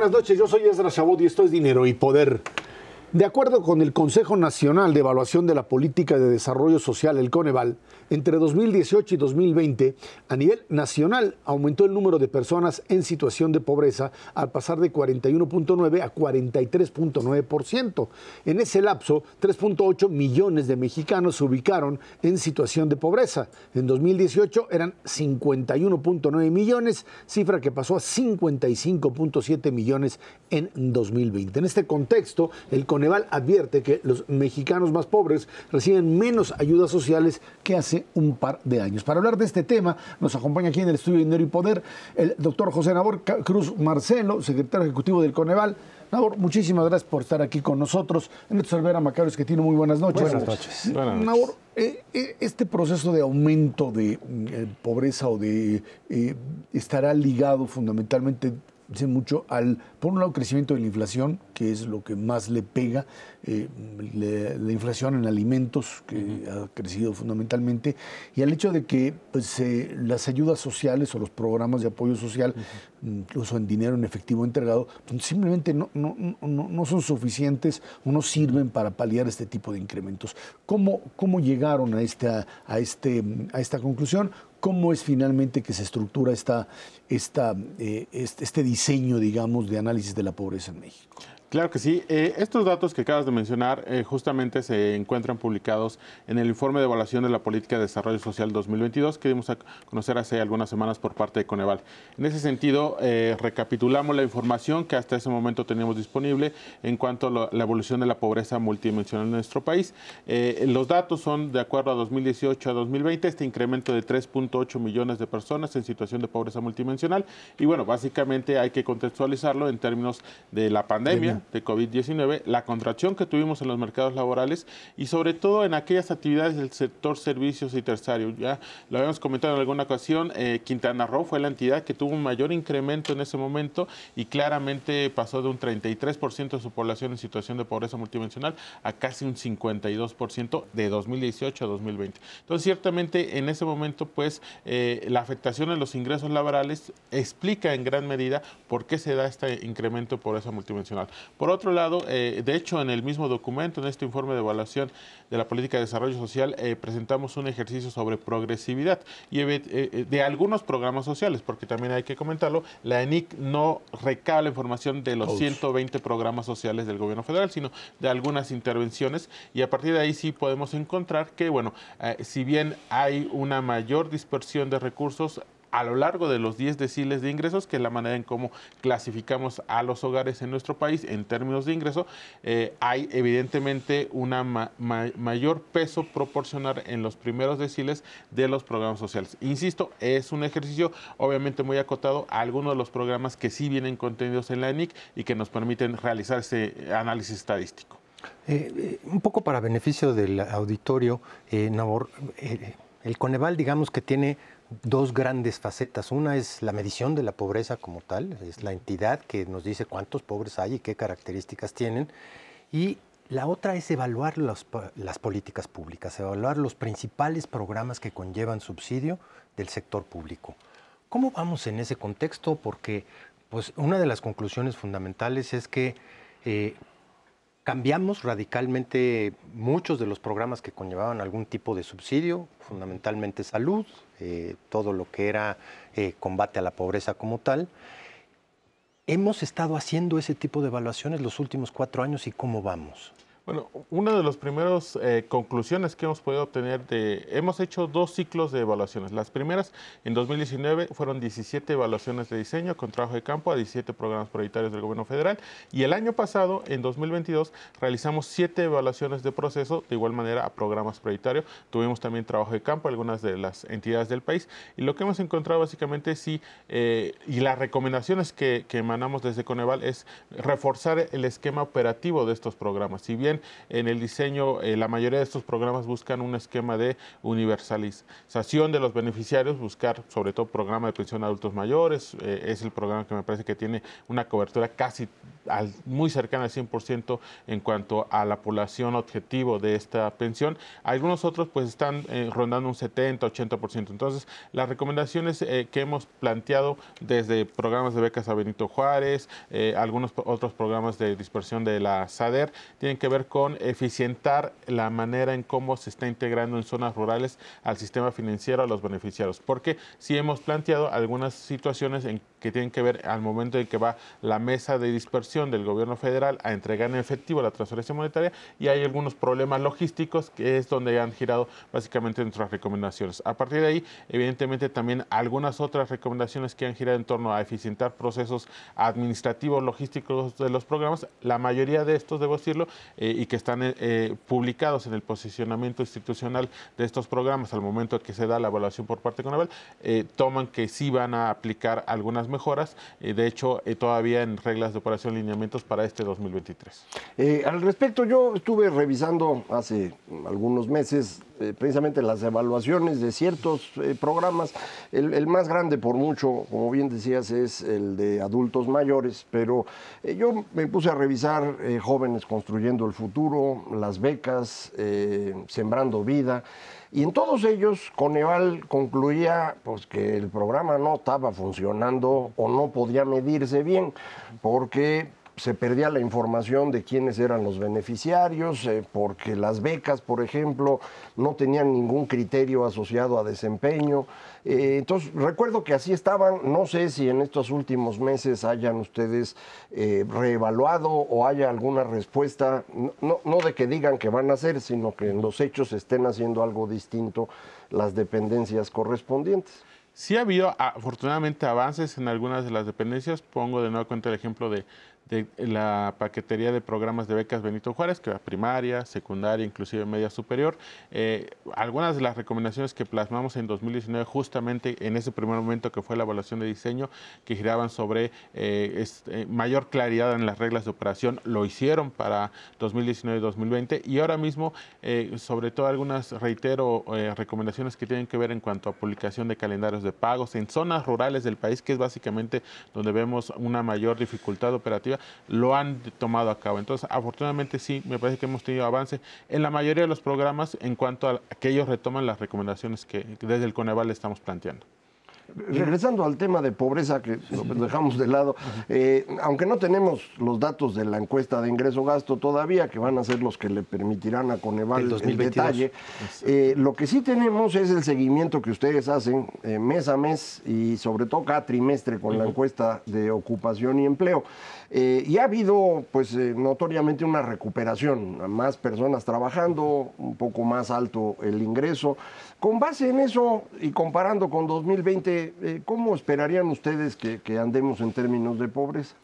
buenas noches. Yo soy Ezra Chabot y esto es Dinero y Poder. De acuerdo con el Consejo Nacional de Evaluación de la Política de Desarrollo Social, el Coneval, entre 2018 y 2020, a nivel nacional aumentó el número de personas en situación de pobreza al pasar de 41.9 a 43.9%. En ese lapso, 3.8 millones de mexicanos se ubicaron en situación de pobreza. En 2018 eran 51.9 millones, cifra que pasó a 55.7 millones en 2020. En este contexto, el Coneval Coneval advierte que los mexicanos más pobres reciben menos ayudas sociales que hace un par de años. Para hablar de este tema, nos acompaña aquí en el estudio de Dinero y Poder el doctor José Nabor Cruz Marcelo, secretario ejecutivo del Coneval. Nabor, muchísimas gracias por estar aquí con nosotros. Ernesto Olvera Macarios, que tiene muy buenas noches. Buenas noches. Nabor, eh, eh, este proceso de aumento de eh, pobreza o de estará ligado fundamentalmente dice mucho al, por un lado, crecimiento de la inflación, que es lo que más le pega, eh, la inflación en alimentos, que ha crecido fundamentalmente, y al hecho de que pues, eh, las ayudas sociales o los programas de apoyo social, incluso en dinero en efectivo entregado, pues, simplemente no, no, no, no, son suficientes o no sirven para paliar este tipo de incrementos. ¿Cómo, cómo llegaron a esta, a, este, a esta conclusión? ¿Cómo es finalmente que se estructura esta, esta, eh, este, este diseño, digamos, de análisis de la pobreza en México? Claro que sí. Eh, estos datos que acabas de mencionar eh, justamente se encuentran publicados en el informe de evaluación de la política de desarrollo social 2022 que dimos a conocer hace algunas semanas por parte de Coneval. En ese sentido, eh, recapitulamos la información que hasta ese momento teníamos disponible en cuanto a la evolución de la pobreza multidimensional en nuestro país. los datos son de acuerdo a 2018 a 2020, este incremento de 3.8 millones de personas en situación de pobreza multidimensional. Y bueno, básicamente hay que contextualizarlo en términos de la pandemia de COVID-19, la contracción que tuvimos en los mercados laborales y sobre todo en aquellas actividades del sector servicios y terciario. Ya lo habíamos comentado en alguna ocasión, eh, Quintana Roo fue la entidad que tuvo un mayor incremento en ese momento y claramente pasó de un 33% de su población en situación de pobreza multidimensional a casi un 52% de 2018 a 2020. Entonces, ciertamente en ese momento, pues, eh, la afectación en los ingresos laborales explica en gran medida por qué se da este incremento de pobreza multidimensional. Por otro lado, eh, de hecho, en el mismo documento, en este informe de evaluación de la política de desarrollo social, eh, presentamos un ejercicio sobre progresividad y eh, de algunos programas sociales, porque también hay que comentarlo, la ENIC no recaba la información de los 120 programas sociales del gobierno federal, sino de algunas intervenciones y a partir de ahí sí podemos encontrar que, bueno, si bien hay una mayor dispersión de recursos, a lo largo de los 10 deciles de ingresos, que es la manera en cómo clasificamos a los hogares en nuestro país en términos de ingreso, eh, hay evidentemente un mayor peso proporcional en los primeros deciles de los programas sociales. Insisto, es un ejercicio obviamente muy acotado a algunos de los programas que sí vienen contenidos en la ENIC y que nos permiten realizar ese análisis estadístico. Eh, eh, un poco para beneficio del auditorio, Nabor, el Coneval digamos que tiene dos grandes facetas. Una es la medición de la pobreza como tal, es la entidad que nos dice cuántos pobres hay y qué características tienen. Y la otra es evaluar las políticas públicas, evaluar los principales programas que conllevan subsidio del sector público. ¿Cómo vamos en ese contexto? Porque pues, una de las conclusiones fundamentales es que eh, cambiamos radicalmente muchos de los programas que conllevaban algún tipo de subsidio, fundamentalmente salud, eh, todo lo que era eh, combate a la pobreza como tal. Hemos estado haciendo ese tipo de evaluaciones los últimos cuatro años y cómo vamos. Bueno, una de las primeras eh, conclusiones que hemos podido obtener de... Hemos hecho dos ciclos de evaluaciones. Las primeras, en 2019, fueron 17 evaluaciones de diseño con trabajo de campo a 17 programas prioritarios del gobierno federal. Y el año pasado, en 2022, realizamos 7 evaluaciones de proceso, de igual manera a programas prioritarios. Tuvimos también trabajo de campo algunas de las entidades del país. Y lo que hemos encontrado básicamente sí, eh, y las recomendaciones que, que emanamos desde Coneval es reforzar el esquema operativo de estos programas. Si bien en el diseño, eh, la mayoría de estos programas buscan un esquema de universalización de los beneficiarios, buscar sobre todo programa de pensión a adultos mayores, eh, es el programa que me parece que tiene una cobertura casi muy cercana al 100% en cuanto a la población objetivo de esta pensión. Algunos otros pues están eh, rondando un 70, 80%. Entonces, las recomendaciones que hemos planteado desde programas de becas a Benito Juárez, algunos otros programas de dispersión de la SADER, tienen que ver con eficientar la manera en cómo se está integrando en zonas rurales al sistema financiero a los beneficiarios. Porque si hemos planteado algunas situaciones en que tienen que ver al momento en que va la mesa de dispersión del gobierno federal a entregar en efectivo la transferencia monetaria y hay algunos problemas logísticos que es donde han girado básicamente nuestras recomendaciones. A partir de ahí, evidentemente también algunas otras recomendaciones que han girado en torno a eficientar procesos administrativos, logísticos de los programas, la mayoría de estos, debo decirlo, eh, y que están eh, eh, publicados en el posicionamiento institucional de estos programas al momento que se da la evaluación por parte de Conaval, toman que sí van a aplicar algunas mejoras, de hecho, todavía en reglas de operación lineamientos para este 2023. al respecto, yo estuve revisando hace algunos meses eh, precisamente las evaluaciones de ciertos eh, programas. El, más grande por mucho, como bien decías, es el de adultos mayores, pero eh, yo me puse a revisar jóvenes construyendo el futuro, las becas, sembrando vida. Y en todos ellos, Coneval concluía pues, que el programa no estaba funcionando o no podía medirse bien, porque se perdía la información de quiénes eran los beneficiarios, eh, porque las becas, por ejemplo, no tenían ningún criterio asociado a desempeño. Eh, entonces, recuerdo que así estaban, no sé si en estos últimos meses hayan ustedes eh, reevaluado o haya alguna respuesta, no, no de que digan que van a hacer, sino que en los hechos estén haciendo algo distinto las dependencias correspondientes. Sí ha habido afortunadamente avances en algunas de las dependencias. Pongo de nuevo cuenta el ejemplo de de la paquetería de programas de becas Benito Juárez, que va primaria, secundaria, inclusive media superior. Eh, algunas de las recomendaciones que plasmamos en 2019, justamente en ese primer momento que fue la evaluación de diseño, que giraban sobre eh, eh, mayor claridad en las reglas de operación, lo hicieron para 2019 y 2020. Y ahora mismo, sobre todo algunas, reitero, recomendaciones que tienen que ver en cuanto a publicación de calendarios de pagos en zonas rurales del país, que es básicamente donde vemos una mayor dificultad operativa lo han tomado a cabo. Entonces, afortunadamente sí, me parece que hemos tenido avance en la mayoría de los programas en cuanto a que ellos retoman las recomendaciones que desde el Coneval estamos planteando. Regresando al tema de pobreza que lo dejamos de lado, eh, aunque no tenemos los datos de la encuesta de ingreso-gasto todavía, que van a ser los que le permitirán a Coneval el, detalle, eh, lo que sí tenemos es el seguimiento que ustedes hacen eh, mes a mes y sobre todo cada trimestre con la encuesta de ocupación y empleo. y ha habido, pues, notoriamente una recuperación, más personas trabajando, un poco más alto el ingreso. Con base en eso y comparando con 2020, eh, ¿cómo esperarían ustedes que, andemos en términos de pobreza?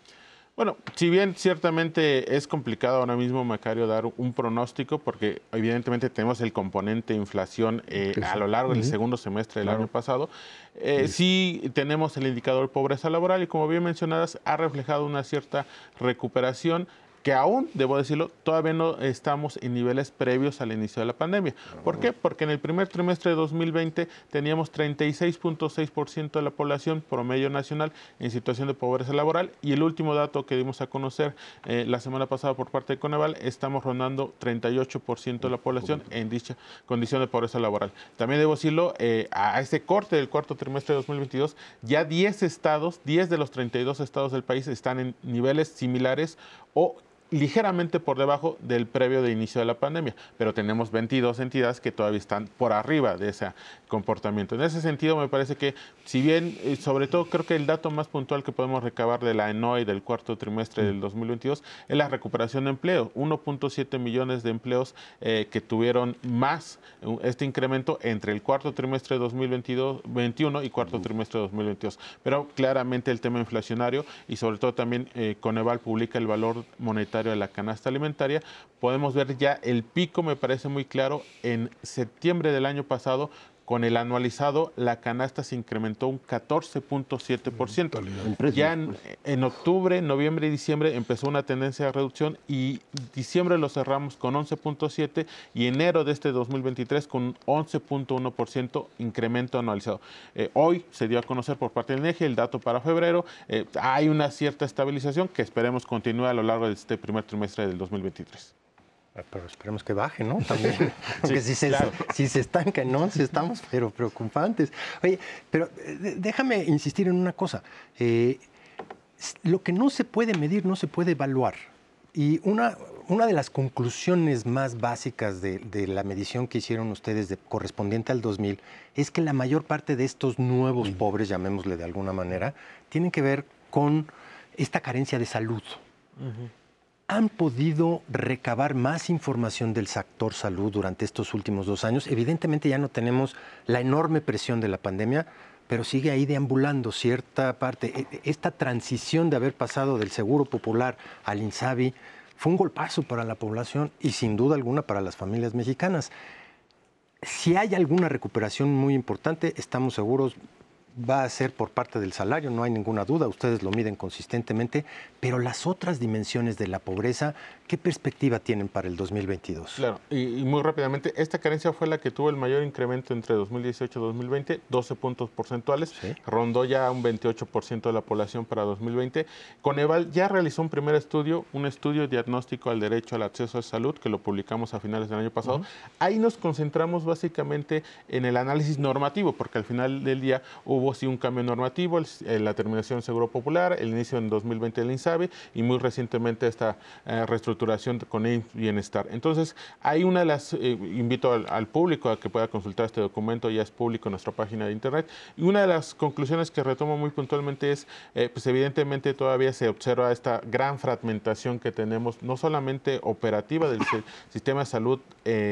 Bueno, si bien ciertamente es complicado ahora mismo, Macario, dar un pronóstico, porque evidentemente tenemos el componente inflación eh, a lo largo del segundo semestre del año pasado, eh, sí. tenemos el indicador pobreza laboral y como bien mencionadas, ha reflejado una cierta recuperación que aún, debo decirlo, todavía no estamos en niveles previos al inicio de la pandemia. ¿Por qué? Porque en el primer trimestre de 2020 teníamos 36.6% de la población promedio nacional en situación de pobreza laboral y el último dato que dimos a conocer eh, la semana pasada por parte de Coneval, estamos rondando 38% de la población en dicha condición de pobreza laboral. También debo decirlo, eh, a este corte del cuarto trimestre de 2022, ya 10 estados, 10 de los 32 estados del país están en niveles similares o ligeramente por debajo del previo de inicio de la pandemia, pero tenemos 22 entidades que todavía están por arriba de ese comportamiento. En ese sentido, me parece que, si bien, eh, sobre todo creo que el dato más puntual que podemos recabar de la ENOI del cuarto trimestre del 2022 es la recuperación de empleo, 1.7 millones de empleos eh, que tuvieron más este incremento entre el cuarto trimestre de 2021 y cuarto trimestre de 2022. Pero claramente el tema inflacionario y sobre todo también eh, Coneval publica el valor monetario de la canasta alimentaria, podemos ver ya el pico, me parece muy claro, en septiembre del año pasado con el anualizado la canasta se incrementó un 14.7%. Ya en, en, octubre, noviembre y diciembre empezó una tendencia de reducción y diciembre lo cerramos con 11.7 y enero de este 2023 con 11.1% incremento anualizado. Eh, hoy se dio a conocer por parte del INEGI el dato para febrero. Eh, hay una cierta estabilización que esperemos continúe a lo largo de este primer trimestre del 2023. Ah, pero esperemos que baje, ¿no? También. Porque si, se, si se estanca, ¿no? Si estamos, pero preocupantes. Oye, pero eh, déjame insistir en una cosa. Eh, lo que no se puede medir no se puede evaluar. Y una, una de las conclusiones más básicas de, de, la medición que hicieron ustedes de, correspondiente al 2000 es que la mayor parte de estos nuevos pobres, llamémosle de alguna manera, tienen que ver con esta carencia de salud. Uh han podido recabar más información del sector salud durante estos últimos dos años. Evidentemente ya no tenemos la enorme presión de la pandemia, pero sigue ahí deambulando cierta parte. E, e, esta transición de haber pasado del Seguro Popular al INSABI fue un golpazo para la población y sin duda alguna para las familias mexicanas. Si hay alguna recuperación muy importante, estamos seguros, va a ser por parte del salario, no hay ninguna duda, ustedes lo miden consistentemente, pero las otras dimensiones de la pobreza, ¿qué perspectiva tienen para el 2022? Claro, y, muy rápidamente, esta carencia fue la que tuvo el mayor incremento entre 2018 y 2020, 12 puntos porcentuales, rondó ya un 28% de la población para 2020. Coneval ya realizó un primer estudio, un estudio diagnóstico al derecho al acceso a salud, que lo publicamos a finales del año pasado. Ahí nos concentramos básicamente en el análisis normativo, porque al final del día hubo sí un cambio normativo, la terminación del Seguro Popular, el inicio en 2020 del INSABI y muy recientemente esta eh, reestructuración con Bienestar. Entonces, hay una de las, eh, invito al, público a que pueda consultar este documento, ya es público en nuestra página de internet, y una de las conclusiones que retomo muy puntualmente es, eh, pues evidentemente todavía se observa esta gran fragmentación que tenemos, no solamente operativa del sistema de salud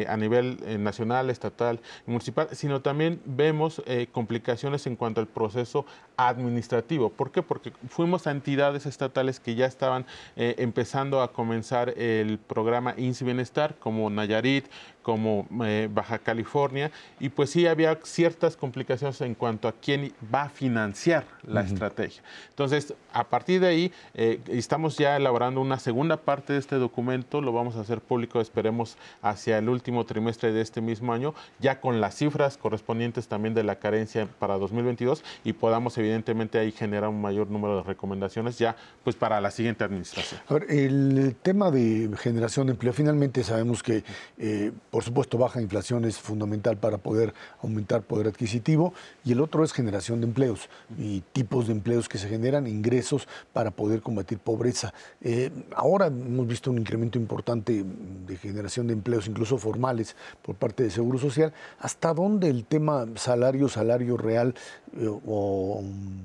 a nivel nacional, estatal y municipal, sino también vemos complicaciones en cuanto a proceso administrativo. ¿Por qué? Porque fuimos a entidades estatales que ya estaban eh, empezando a comenzar el programa INSI Bienestar, como Nayarit, como eh, Baja California, y pues sí había ciertas complicaciones en cuanto a quién va a financiar la estrategia. Entonces, a partir de ahí, eh, estamos ya elaborando una segunda parte de este documento, lo vamos a hacer público, esperemos, hacia el último trimestre de este mismo año, ya con las cifras correspondientes también de la carencia para 2022 y podamos evidentemente ahí generar un mayor número de recomendaciones ya pues para la siguiente administración. A ver, el tema de generación de empleo, finalmente sabemos que eh, por supuesto, baja inflación es fundamental para poder aumentar poder adquisitivo y el otro es generación de empleos y tipos de empleos que se generan, ingresos para poder combatir pobreza. Eh, ahora hemos visto un incremento importante de generación de empleos, incluso formales, por parte de Seguro Social. ¿Hasta dónde el tema salario, salario real eh, o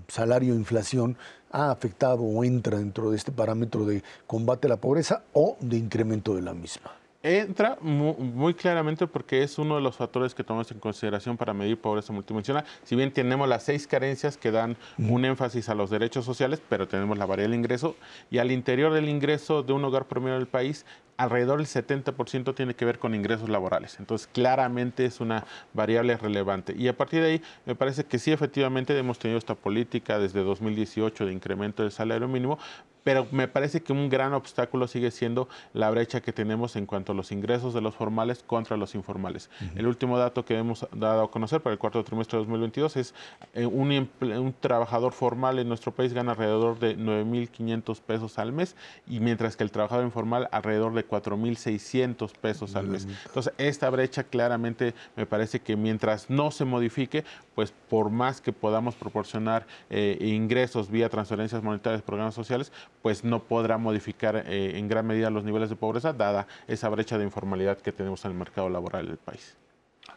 salario inflación ha afectado o entra dentro de este parámetro de combate a la pobreza o de incremento de la misma? Entra muy, claramente porque es uno de los factores que tomamos en consideración para medir pobreza multidimensional. Si bien tenemos las seis carencias que dan un énfasis a los derechos sociales, pero tenemos la variable ingreso y al interior del ingreso de un hogar promedio del país alrededor del 70% tiene que ver con ingresos laborales. Entonces, claramente es una variable relevante. Y a partir de ahí, me parece que sí, efectivamente, hemos tenido esta política desde 2018 de incremento del salario mínimo, pero me parece que un gran obstáculo sigue siendo la brecha que tenemos en cuanto a los ingresos de los formales contra los informales. El último dato que hemos dado a conocer para el cuarto trimestre de 2022 es eh, un, un trabajador formal en nuestro país gana alrededor de 9.500 pesos al mes y mientras que el trabajador informal alrededor de 4.600 pesos al mes. Entonces, esta brecha claramente me parece que mientras no se modifique, pues por más que podamos proporcionar eh, ingresos vía transferencias monetarias, programas sociales, pues no podrá modificar eh, en gran medida los niveles de pobreza, dada esa brecha de informalidad que tenemos en el mercado laboral del país.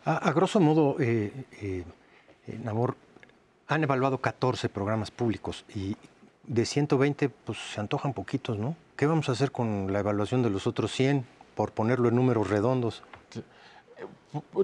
A, grosso modo, eh, eh, Nabor, han evaluado 14 programas públicos y de 120 pues se antojan poquitos, ¿no? ¿Qué vamos a hacer con la evaluación de los otros 100, por ponerlo en números redondos?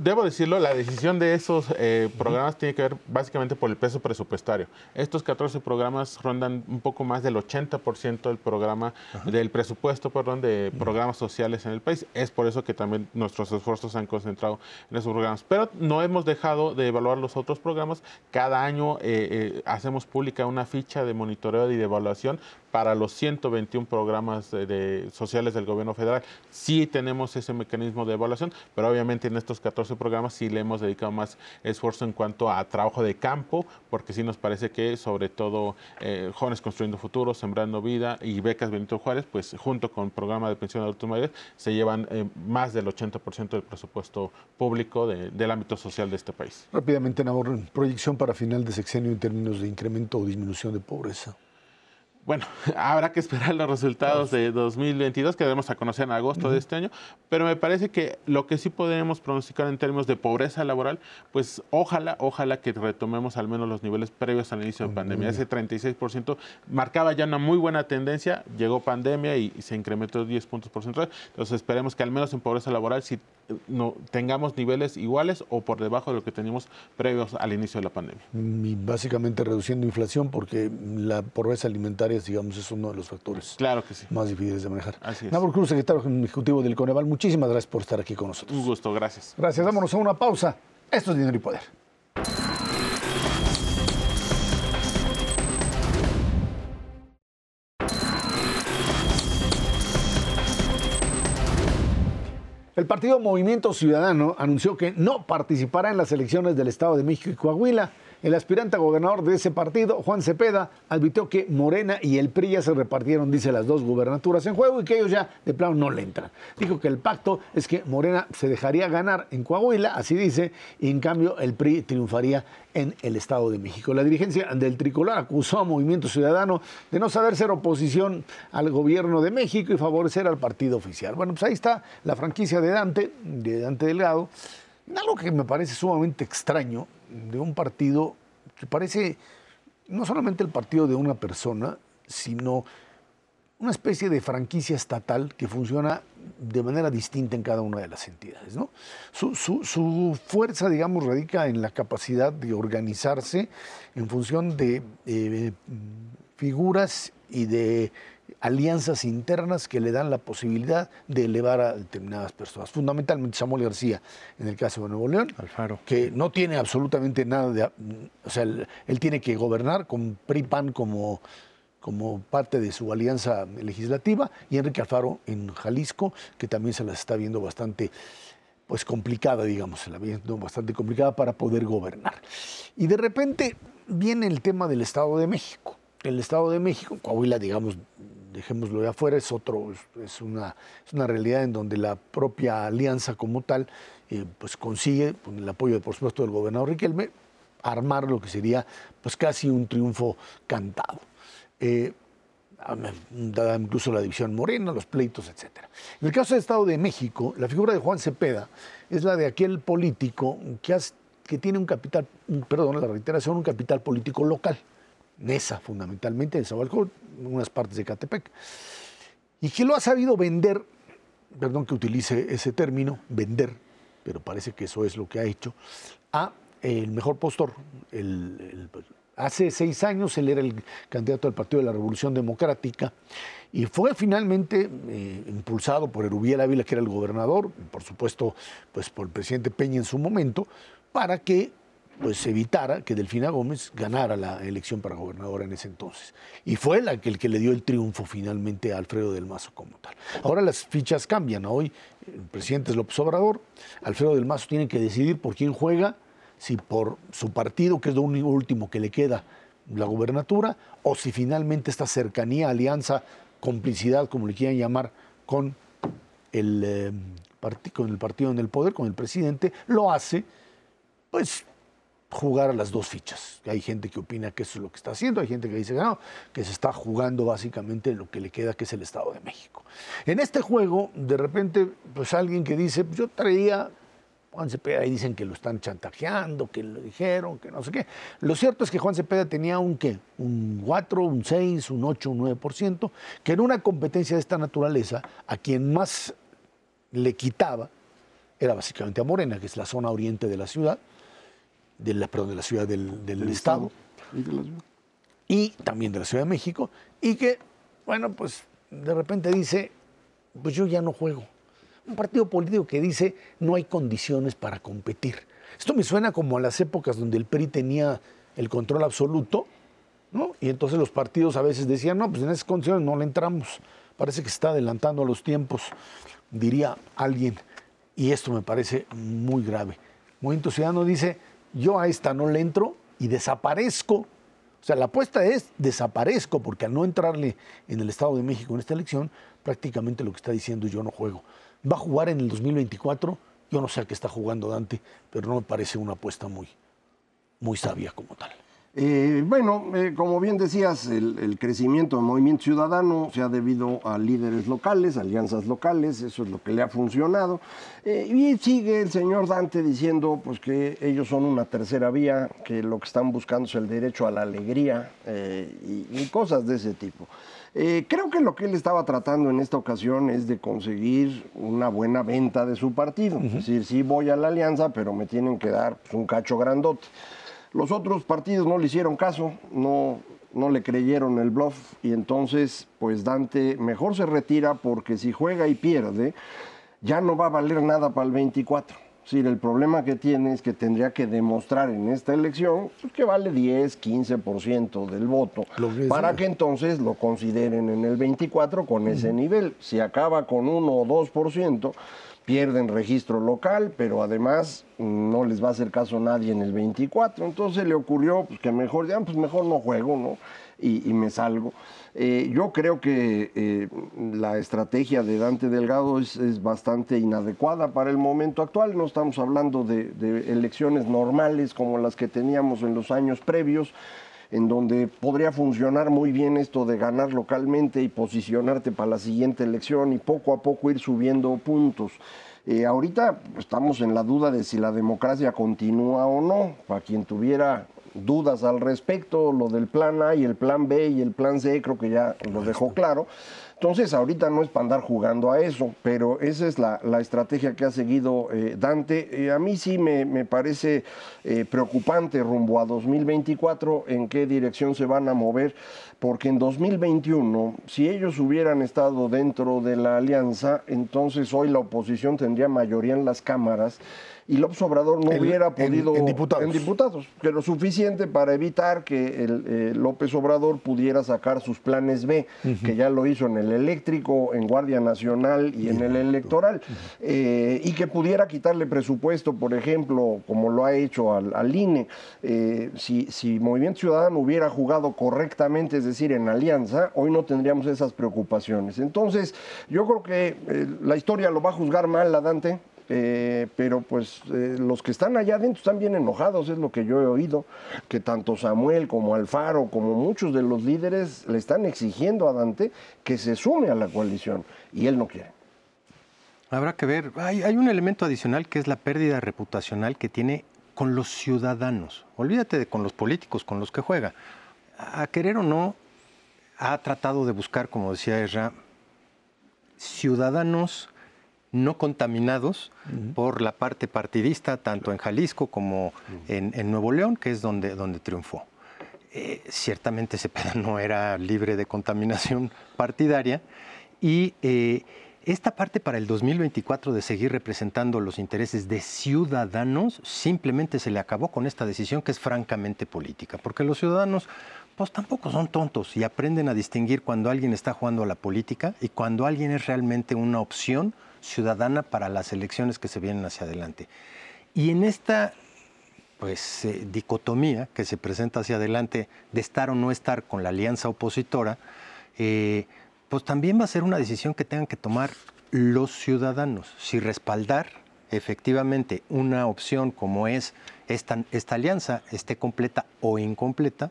Debo decirlo, la decisión de esos eh, programas tiene que ver básicamente por el peso presupuestario. Estos 14 programas rondan un poco más del 80% del programa, del presupuesto, perdón, de programas sociales en el país. Es por eso que también nuestros esfuerzos se han concentrado en esos programas. Pero no hemos dejado de evaluar los otros programas. Cada año eh, eh, hacemos pública una ficha de monitoreo y de evaluación para los 121 programas sociales del gobierno federal. Sí tenemos ese mecanismo de evaluación, pero obviamente en estos 14 programas sí le hemos dedicado más esfuerzo en cuanto a trabajo de campo, porque sí nos parece que sobre todo eh, Jóvenes Construyendo Futuro, Sembrando Vida y Becas Benito Juárez, pues junto con el programa de pensión de adultos mayores, se llevan eh, más del 80% del presupuesto público del ámbito social de este país. Rápidamente, Nabor, proyección para final de sexenio en términos de incremento o disminución de pobreza. Bueno, habrá que esperar los resultados de 2022 que debemos a conocer en agosto de este año, pero me parece que lo que sí podemos pronosticar en términos de pobreza laboral, pues ojalá, ojalá que retomemos al menos los niveles previos al inicio de pandemia. Ese 36% marcaba ya una muy buena tendencia, llegó pandemia y, se incrementó 10 puntos porcentuales, entonces esperemos que al menos en pobreza laboral sí no, tengamos niveles iguales o por debajo de lo que teníamos previos al inicio de la pandemia. Y básicamente reduciendo inflación porque la pobreza alimentaria digamos, es uno de los factores claro que sí. más difíciles de manejar. Así es. Nabor Cruz, secretario ejecutivo del Coneval, muchísimas gracias por estar aquí con nosotros. Un gusto, gracias. Gracias, vámonos a una pausa. Esto es Dinero y Poder. El partido Movimiento Ciudadano anunció que no participará en las elecciones del Estado de México y Coahuila. El aspirante a gobernador de ese partido, Juan Cepeda, advirtió que Morena y el PRI ya se repartieron, dice, las dos gubernaturas en juego y que ellos ya de plano no le entran. Dijo que el pacto es que Morena se dejaría ganar en Coahuila, así dice, y en cambio el PRI triunfaría en el Estado de México. La dirigencia del tricolor acusó a Movimiento Ciudadano de no saber ser oposición al gobierno de México y favorecer al partido oficial. Bueno, pues ahí está la franquicia de Dante, de Dante Delgado. Algo que me parece sumamente extraño de un partido que parece no solamente el partido de una persona, sino una especie de franquicia estatal que funciona de manera distinta en cada una de las entidades. ¿no? Su, fuerza, digamos, radica en la capacidad de organizarse en función de eh, figuras y de alianzas internas que le dan la posibilidad de elevar a determinadas personas. Fundamentalmente Samuel García, en el caso de Nuevo León, Alfaro. que no tiene absolutamente nada de... O sea, él, tiene que gobernar con PRI-PAN como, como parte de su alianza legislativa, y Enrique Alfaro en Jalisco, que también se las está viendo bastante pues complicada, digamos, se la viendo bastante complicada para poder gobernar. Y de repente viene el tema del Estado de México. El Estado de México, Coahuila, digamos, dejémoslo de afuera, es otro, es una, es una realidad en donde la propia alianza como tal, eh, pues consigue, con el apoyo, por supuesto, del gobernador Riquelme, armar lo que sería pues casi un triunfo cantado. Eh, dada incluso la división morena, los pleitos, etc. En el caso del Estado de México, la figura de Juan Cepeda es la de aquel político que, que tiene un capital, perdón, la reiteración, un capital político local. Nesa, fundamentalmente, en Zabalcó, unas partes de Catepec, y que lo ha sabido vender, perdón que utilice ese término, vender, pero parece que eso es lo que ha hecho, a el mejor postor. hace seis años él era el candidato del Partido de la Revolución Democrática y fue finalmente eh, impulsado por Erubiel Ávila, que era el gobernador, por supuesto, pues por el presidente Peña en su momento, para que pues evitara que Delfina Gómez ganara la elección para gobernadora en ese entonces. Y fue la que, el que le dio el triunfo finalmente a Alfredo del Mazo como tal. Ahora las fichas cambian. Hoy el presidente es López Obrador, Alfredo del Mazo tiene que decidir por quién juega, si por su partido, que es lo único último que le queda la gubernatura, o si finalmente esta cercanía, alianza, complicidad, como le quieran llamar, con el, eh, con el partido en el poder, con el presidente, lo hace, pues jugar a las dos fichas. Hay gente que opina que eso es lo que está haciendo, hay gente que dice que no, que se está jugando básicamente lo que le queda, que es el Estado de México. En este juego, de repente, pues alguien que dice, yo traía, Juan Cepeda, y dicen que lo están chantajeando, que lo dijeron, que no sé qué. Lo cierto es que Juan Cepeda tenía un qué, un 4, un 6, un 8, un 9%, que en una competencia de esta naturaleza, a quien más le quitaba era básicamente a Morena, que es la zona oriente de la ciudad, de la, perdón, de la ciudad del, del estado, y también de la Ciudad de México, y que, bueno, pues de repente dice, pues yo ya no juego. Un partido político que dice no hay condiciones para competir. Esto me suena como a las épocas donde el PRI tenía el control absoluto, ¿no? Y entonces los partidos a veces decían, no, pues en esas condiciones no le entramos. Parece que se está adelantando a los tiempos, diría alguien. Y esto me parece muy grave. Movimiento Ciudadano dice, yo a esta no le entro y desaparezco. O sea, la apuesta es desaparezco, porque al no entrarle en el Estado de México en esta elección, prácticamente lo que está diciendo yo no juego. Va a jugar en el 2024, yo no sé a qué está jugando Dante, pero no me parece una apuesta muy, muy sabia como tal. Eh, bueno, eh, como bien decías, el, el crecimiento del movimiento ciudadano se ha debido a líderes locales, alianzas locales, eso es lo que le ha funcionado. Eh, y sigue el señor Dante diciendo pues, que ellos son una tercera vía, que lo que están buscando es el derecho a la alegría y, y cosas de ese tipo. Eh, creo que lo que él estaba tratando en esta ocasión es de conseguir una buena venta de su partido. Es decir, sí voy a la alianza, pero me tienen que dar pues, un cacho grandote. Los otros partidos no le hicieron caso, no, no le creyeron el bluff y entonces pues Dante mejor se retira porque si juega y pierde ya no va a valer nada para el 24. Es decir, el problema que tiene es que tendría que demostrar en esta elección pues, que vale 10, 15% del voto que para que entonces lo consideren en el 24 con ese nivel. Si acaba con 1 o 2%, pierden registro local, pero además mm, no les va a hacer caso a nadie en el 24. Entonces le ocurrió pues, que mejor, ya, pues mejor no juego, ¿no? Y, me salgo. Eh, yo creo que eh, la estrategia de Dante Delgado es, bastante inadecuada para el momento actual. No estamos hablando de elecciones normales como las que teníamos en los años previos en donde podría funcionar muy bien esto de ganar localmente y posicionarte para la siguiente elección y poco a poco ir subiendo puntos. Eh, ahorita estamos en la duda de si la democracia continúa o no. Para quien tuviera dudas al respecto, lo del plan A y el plan B y el plan C creo que ya lo dejó claro. Entonces, ahorita no es para andar jugando a eso, pero esa es la, la estrategia que ha seguido eh, Dante. Eh, a mí sí me, me parece eh, preocupante rumbo a 2024 en qué dirección se van a mover, porque en 2021, si ellos hubieran estado dentro de la alianza, entonces hoy la oposición tendría mayoría en las cámaras y López Obrador no En- hubiera en- podido en diputados. en diputados, que lo suficiente para evitar que el, eh, López Obrador pudiera sacar sus planes B, que ya lo hizo en el eléctrico, en Guardia Nacional y en el electoral, eh, y que pudiera quitarle presupuesto, por ejemplo, como lo ha hecho al, al INE. Eh, si, si Movimiento Ciudadano hubiera jugado correctamente, es decir, en alianza, hoy no tendríamos esas preocupaciones. Entonces, yo creo que la historia lo va a juzgar mal a Dante. Eh, pero pues eh, los que están allá adentro están bien enojados, es lo que yo he oído, que tanto Samuel como Alfaro, como muchos de los líderes le están exigiendo a Dante que se sume a la coalición y él no quiere. Habrá que ver, hay, hay un elemento adicional que es la pérdida reputacional que tiene con los ciudadanos. Olvídate de con los políticos, con los que juega. A querer o no, ha tratado de buscar, como decía Erra, ciudadanos no contaminados por la parte partidista, tanto en Jalisco como en, en Nuevo León, que es donde, donde triunfó. Eh, ciertamente Cepeda no era libre de contaminación partidaria. Y eh, esta parte para el 2024 de seguir representando los intereses de ciudadanos simplemente se le acabó con esta decisión que es francamente política, porque los ciudadanos pues tampoco son tontos y aprenden a distinguir cuando alguien está jugando a la política y cuando alguien es realmente una opción ciudadana para las elecciones que se vienen hacia adelante. Y en esta pues eh, dicotomía que se presenta hacia adelante de estar o no estar con la alianza opositora, eh, pues también va a ser una decisión que tengan que tomar los ciudadanos, si respaldar efectivamente una opción como es esta, esta alianza, esté completa o incompleta,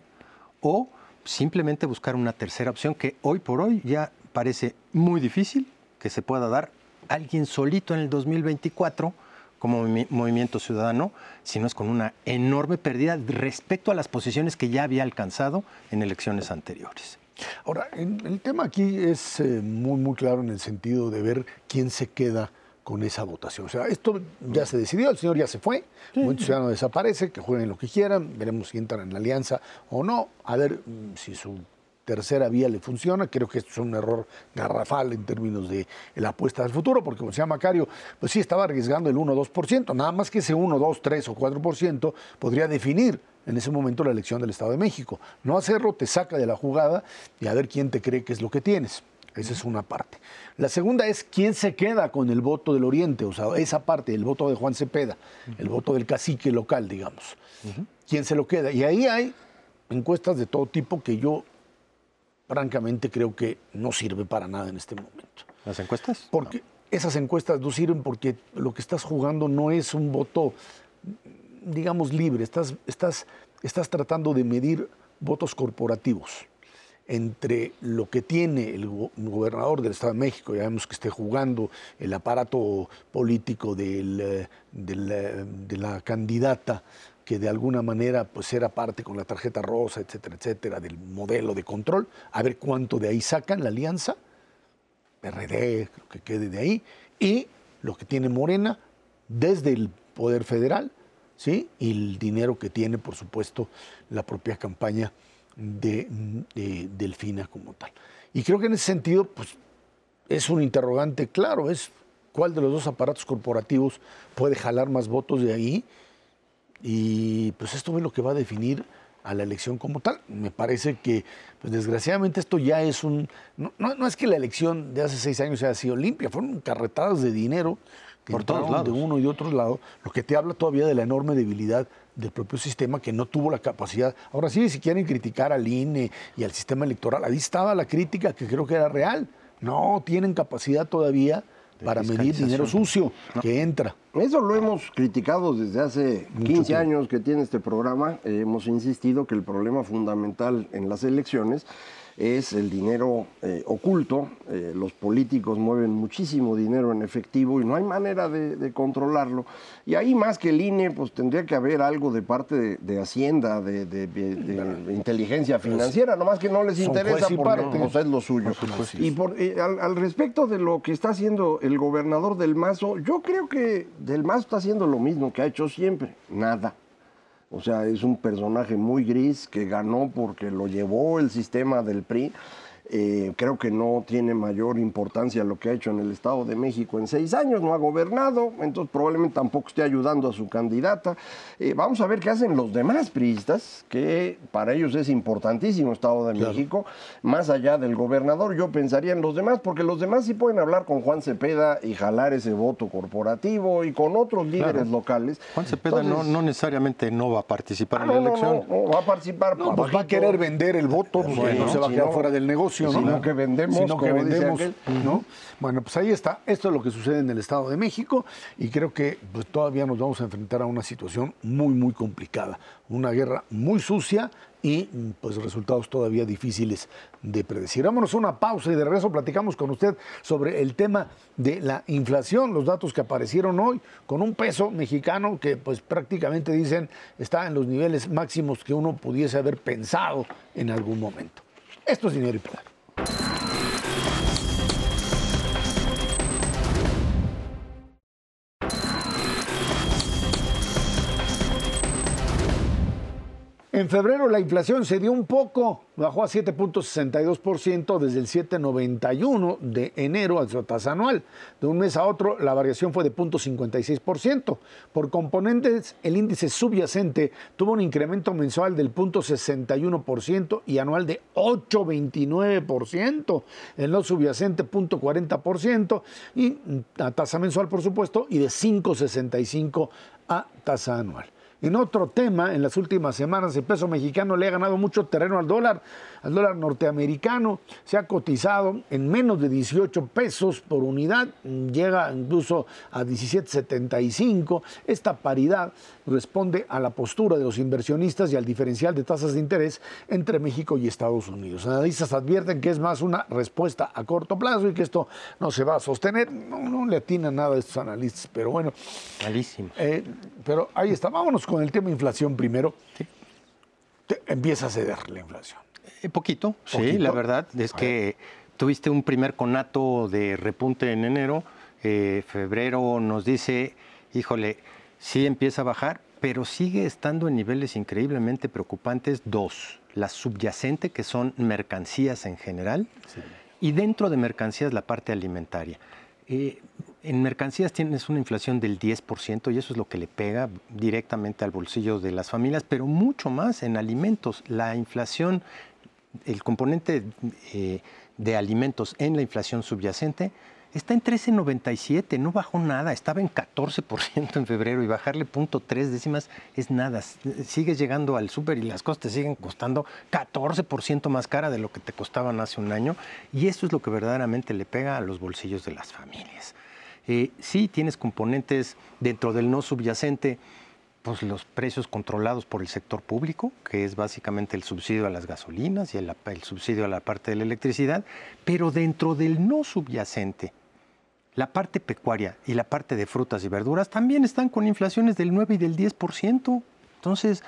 o simplemente buscar una tercera opción que hoy por hoy ya parece muy difícil que se pueda dar alguien solito en el 2024 como movi- movimiento ciudadano, sino es con una enorme pérdida respecto a las posiciones que ya había alcanzado en elecciones anteriores. Ahora, el tema aquí es eh, muy, muy claro en el sentido de ver quién se queda con esa votación. O sea, esto ya se decidió, el señor ya se fue, el Movimiento Ciudadano desaparece, que jueguen lo que quieran, veremos si entran en la alianza o no, a ver mm, si su tercera vía le funciona. Creo que esto es un error garrafal en términos de la apuesta del futuro, porque como decía Macario, pues sí estaba arriesgando el 1 o 2%, nada más que ese 1, 2, 3 o 4% podría definir en ese momento la elección del Estado de México. No hacerlo te saca de la jugada y a ver quién te cree que es lo que tienes. Esa es una parte. La segunda es quién se queda con el voto del Oriente, o sea, esa parte, el voto de Juan Cepeda, el voto del cacique local, digamos. ¿Quién se lo queda? Y ahí hay encuestas de todo tipo que yo, francamente, creo que no sirve para nada en este momento. ¿Las encuestas? Porque esas encuestas no sirven porque lo que estás jugando no es un voto, digamos, libre. Estás, estás, estás tratando de medir votos corporativos entre lo que tiene el gobernador del Estado de México, ya vemos que esté jugando el aparato político del, eh, eh, de la candidata que de alguna manera pues era parte con la tarjeta rosa, etcétera, etcétera, del modelo de control, a ver cuánto de ahí sacan la alianza, PRD, lo que quede de ahí, y lo que tiene Morena desde el Poder Federal, ¿sí? Y el dinero que tiene, por supuesto, la propia campaña de, Delfina como tal. Y creo que en ese sentido, pues, es un interrogante claro, es cuál de los dos aparatos corporativos puede jalar más votos de ahí. Y pues esto es lo que va a definir a la elección como tal. Me parece que, pues desgraciadamente esto ya es un... No, no, es que la elección de hace seis años haya sido limpia, fueron carretadas de dinero por todos lados. de uno y de otro lado, lo que te habla todavía de la enorme debilidad del propio sistema que no tuvo la capacidad. Ahora sí, si quieren criticar al INE y al sistema electoral, ahí estaba la crítica que creo que era real. No tienen capacidad todavía para medir dinero sucio que entra. Eso lo hemos criticado desde hace 15 años que tiene este programa. hemos insistido que el problema fundamental en las elecciones es el dinero eh, oculto. Eh, los políticos mueven muchísimo dinero en efectivo y no hay manera de, controlarlo. Y ahí más que el INE, pues tendría que haber algo de parte de, Hacienda, de, inteligencia financiera, nomás que no les interesa porque pues, es lo suyo. Y por, eh, al, al, respecto de lo que está haciendo el gobernador del Mazo, yo creo que del Mazo está haciendo lo mismo que ha hecho siempre, nada. O sea, es un personaje muy gris que ganó porque lo llevó el sistema del PRI eh, creo que no tiene mayor importancia lo que ha hecho en el Estado de México en seis años, no ha gobernado, entonces probablemente tampoco esté ayudando a su candidata. Eh, vamos a ver qué hacen los demás priistas, que para ellos es importantísimo Estado de México, más allá del gobernador, yo pensaría en los demás, porque los demás sí pueden hablar con Juan Cepeda y jalar ese voto corporativo y con otros líderes locales. Juan Cepeda no, necesariamente no va a participar en la elección. No, va a participar. pues va a querer vender el voto, no se va a quedar fuera del negocio. Sino que vendemos, que vendemos, ¿no? Bueno, pues ahí está. Esto es lo que sucede en el Estado de México y creo que pues, todavía nos vamos a enfrentar a una situación muy, muy complicada. Una guerra muy sucia y pues resultados todavía difíciles de predecir. Vámonos a una pausa y de regreso platicamos con usted sobre el tema de la inflación, los datos que aparecieron hoy con un peso mexicano que pues prácticamente dicen está en los niveles máximos que uno pudiese haber pensado en algún momento. Esto es dinero y poder. you. En febrero la inflación se dio un poco, bajó a 7.62% desde el 7.91 de enero a su tasa anual. De un mes a otro la variación fue de 0.56%. Por componentes, el índice subyacente tuvo un incremento mensual del 0.61% y anual de 8.29%. El no subyacente 0.40% y a tasa mensual, por supuesto, y de 5.65 a tasa anual. En otro tema, en las últimas semanas el peso mexicano le ha ganado mucho terreno al dólar, al dólar norteamericano, se ha cotizado en menos de 18 pesos por unidad, llega incluso a 17.75. Esta paridad responde a la postura de los inversionistas y al diferencial de tasas de interés entre México y Estados Unidos. Analistas advierten que es más una respuesta a corto plazo y que esto no se va a sostener. No, le atina nada a estos analistas, pero bueno. Malísimo. Eh, pero ahí está. Vámonos con el tema inflación primero. empieza a ceder la inflación. Eh, poquito, sí, la verdad es que tuviste un primer conato de repunte en enero Eh, febrero nos dice, híjole, sí empieza a bajar, pero sigue estando en niveles increíblemente preocupantes. Dos, la subyacente, que son mercancías en general, y dentro de mercancías la parte alimentaria. Eh, en mercancías tienes una inflación del 10% y eso es lo que le pega directamente al bolsillo de las familias, pero mucho más en alimentos. La inflación, el componente eh, de alimentos en la inflación subyacente está en 13.97, no bajó nada, estaba en 14% en febrero y bajarle 0.3 décimas es nada. Sigues llegando al súper y las cosas te siguen costando 14% más cara de lo que te costaban hace un año y eso es lo que verdaderamente le pega a los bolsillos de las familias. Eh, sí tienes componentes dentro del no subyacente, pues los precios controlados por el sector público, que es básicamente el subsidio a las gasolinas y el, el subsidio a la parte de la electricidad, pero dentro del no subyacente, la parte pecuaria y la parte de frutas y verduras también están con inflaciones del 9 y del 10%. Entonces,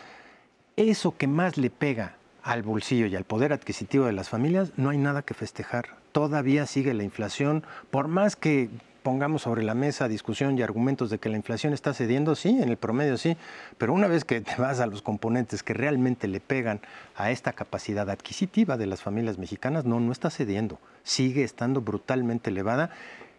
eso que más le pega al bolsillo y al poder adquisitivo de las familias, no hay nada que festejar. Todavía sigue la inflación, por más que pongamos sobre la mesa discusión y argumentos de que la inflación está cediendo, sí, en el promedio sí, pero una vez que te vas a los componentes que realmente le pegan a esta capacidad adquisitiva de las familias mexicanas, no, no está cediendo, sigue estando brutalmente elevada.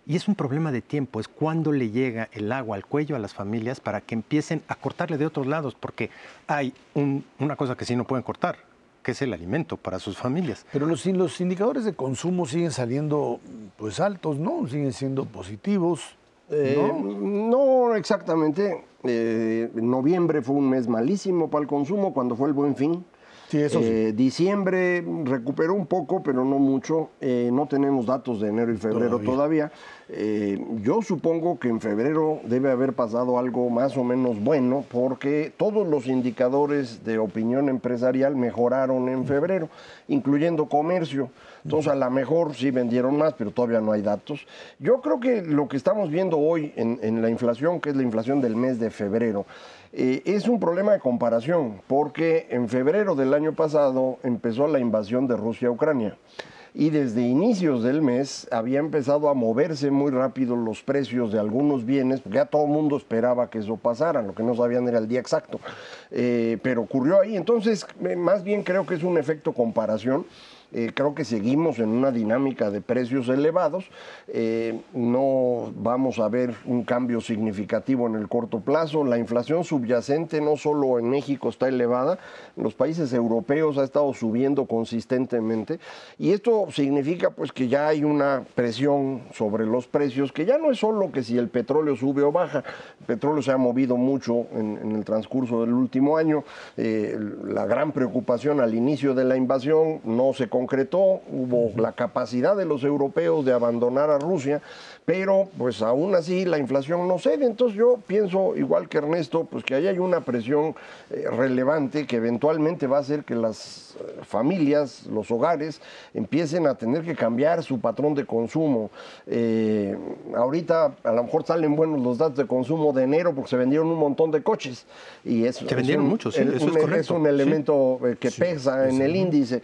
Y es un problema de tiempo, es cuando le llega el agua al cuello a las familias para que empiecen a cortarle de otros lados, porque hay una cosa que sí no pueden cortar, que es el alimento para sus familias. Pero los, los indicadores de consumo siguen saliendo pues altos, ¿no? Siguen siendo positivos. Eh, ¿no? exactamente. Eh, noviembre fue un mes malísimo para el consumo cuando fue el buen fin. Sí, eso eh, Diciembre recuperó un poco, pero no mucho. Eh, no tenemos datos de enero y febrero todavía. Eh, yo supongo que en febrero debe haber pasado algo más o menos bueno, porque todos los indicadores de opinión empresarial mejoraron en febrero, incluyendo comercio. Entonces, a lo mejor sí vendieron más, pero todavía no hay datos. Yo creo que lo que estamos viendo hoy en, la inflación, que es la inflación del mes de febrero, eh, es un problema de comparación, porque en febrero del año pasado empezó la invasión de Rusia a Ucrania y desde inicios del mes había empezado a moverse muy rápido los precios de algunos bienes, porque ya todo el mundo esperaba que eso pasara, lo que no sabían era el día exacto, eh, pero ocurrió ahí, entonces eh, más bien creo que es un efecto comparación. Eh, creo que seguimos en una dinámica de precios elevados. Eh, no vamos a ver un cambio significativo en el corto plazo. La inflación subyacente no solo en México está elevada, en los países europeos ha estado subiendo consistentemente. Y esto significa pues que ya hay una presión sobre los precios, que ya no es solo que si el petróleo sube o baja. El petróleo se ha movido mucho en, el transcurso del último año. Eh, la gran preocupación al inicio de la invasión no se concretó, hubo la capacidad de los europeos de abandonar a Rusia, pero pues aún así la inflación no cede. Entonces yo pienso, igual que Ernesto, pues que ahí hay una presión eh, relevante que eventualmente va a hacer que las eh, familias, los hogares, empiecen a tener que cambiar su patrón de consumo. Eh, ahorita a lo mejor salen buenos los datos de consumo de enero porque se vendieron un montón de coches y eso se vendieron muchos, sí, eso es, un elemento que pesa en el índice,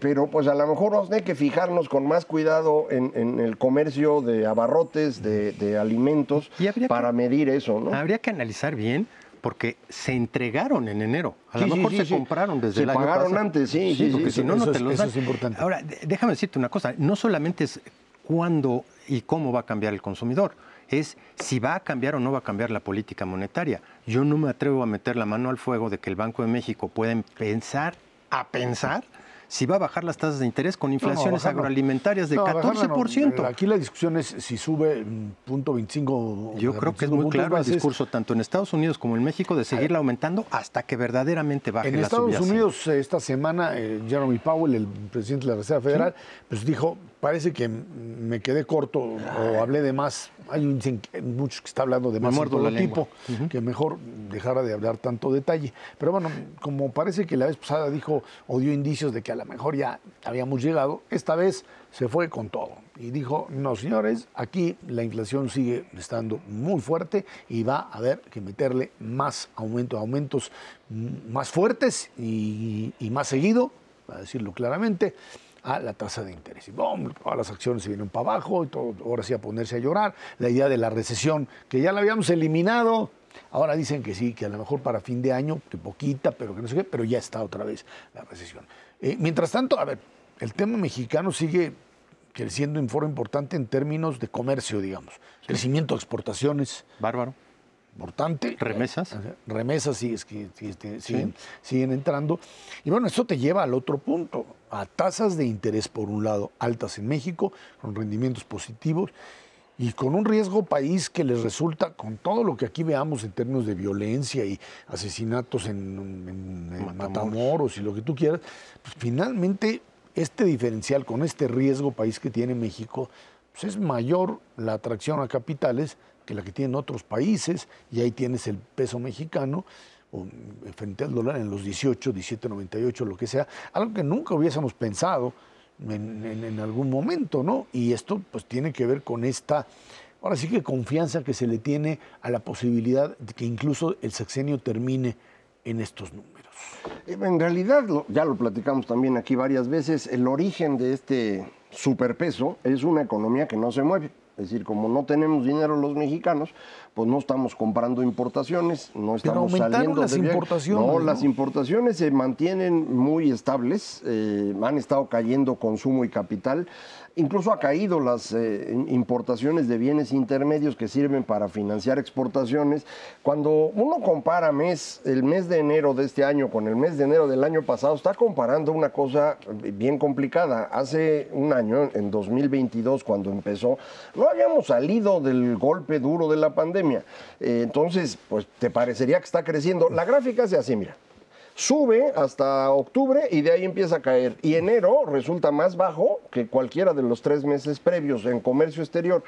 pero pues a lo mejor vamos a tener que fijarnos con más cuidado en, en el comercio de abarrotes de, alimentos para medir eso. ¿no? Habría que analizar bien porque se entregaron en enero. A lo mejor se compraron desde el año pasado. Se pagaron antes, sí, sí, porque si no, no te los Eso es importante. Ahora, déjame decirte una cosa, no solamente es cuándo y cómo va a cambiar el consumidor, es si va a cambiar o no va a cambiar la política monetaria. Yo no me atrevo a meter la mano al fuego de que el Banco de México pueda pensar a pensar si va a bajar las tasas de interés con inflaciones agroalimentarias de 14%. Aquí la discusión es si sube punto 25. Yo creo que es muy claro el discurso tanto en Estados Unidos como en México de seguirla aumentando hasta que verdaderamente baje en la Estados Unidos esta semana eh, Jeremy Powell, el presidente de la Reserva Federal, pues dijo parece que me quedé corto o hablé de más. Hay muchos que está hablando de más de todo tipo, que mejor dejara de hablar tanto detalle. Pero bueno, como parece que la vez pasada dijo o dio indicios de que a lo mejor ya habíamos llegado, esta vez se fue con todo y dijo, no señores, aquí la inflación sigue estando muy fuerte y va a haber que meterle más aumento, aumentos más fuertes y, y más seguido, para decirlo claramente a la tasa de interés. Y boom, todas las acciones se vienen para abajo, y todo, ahora sí a ponerse a llorar. La idea de la recesión, que ya la habíamos eliminado, ahora dicen que sí, que a lo mejor para fin de año, que poquita, pero que no sé qué, pero ya está otra vez la recesión. Eh, mientras tanto, a ver, el tema mexicano sigue creciendo en forma importante en términos de comercio, digamos. Crecimiento de exportaciones. Bárbaro. Importante. Remesas. Remesas sí, es que, sí, este, siguen, siguen entrando. Y bueno, eso te lleva al otro punto, a tasas de interés, por un lado, altas en México, con rendimientos positivos, y con un riesgo país que les resulta, con todo lo que aquí veamos en términos de violencia y asesinatos en, en- en Matamoros y lo que tú quieras, pues finalmente este diferencial con este riesgo país que tiene México, pues es mayor la atracción a capitales que la que tienen otros países, y ahí tienes el peso mexicano o, eh, frente al dólar en los 18, 17.98, lo que sea, algo que nunca hubiésemos pensado en, en- algún momento, ¿no? Y esto pues tiene que ver con esta, ahora sí que confianza que se le tiene a la posibilidad de que incluso el sexenio termine en estos números. En realidad, ya lo platicamos también aquí varias veces, el origen de este superpeso es una economía que no se mueve. Es decir, como no tenemos dinero los mexicanos, pues no estamos comprando importaciones, no estamos aumentaron saliendo las de importaciones, No, ¿no? las importaciones se mantienen muy estables, eh, han estado cayendo consumo y capital. Incluso ha caído las eh, importaciones de bienes intermedios que sirven para financiar exportaciones. Cuando uno compara mes, el mes de enero de este año con el mes de enero del año pasado, está comparando una cosa bien complicada. Hace un año, en 2022, cuando empezó, no habíamos salido del golpe duro de la pandemia. Eh, entonces, pues te parecería que está creciendo. La gráfica se así, mira sube hasta octubre y de ahí empieza a caer. Y enero resulta más bajo que cualquiera de los tres meses previos en comercio exterior.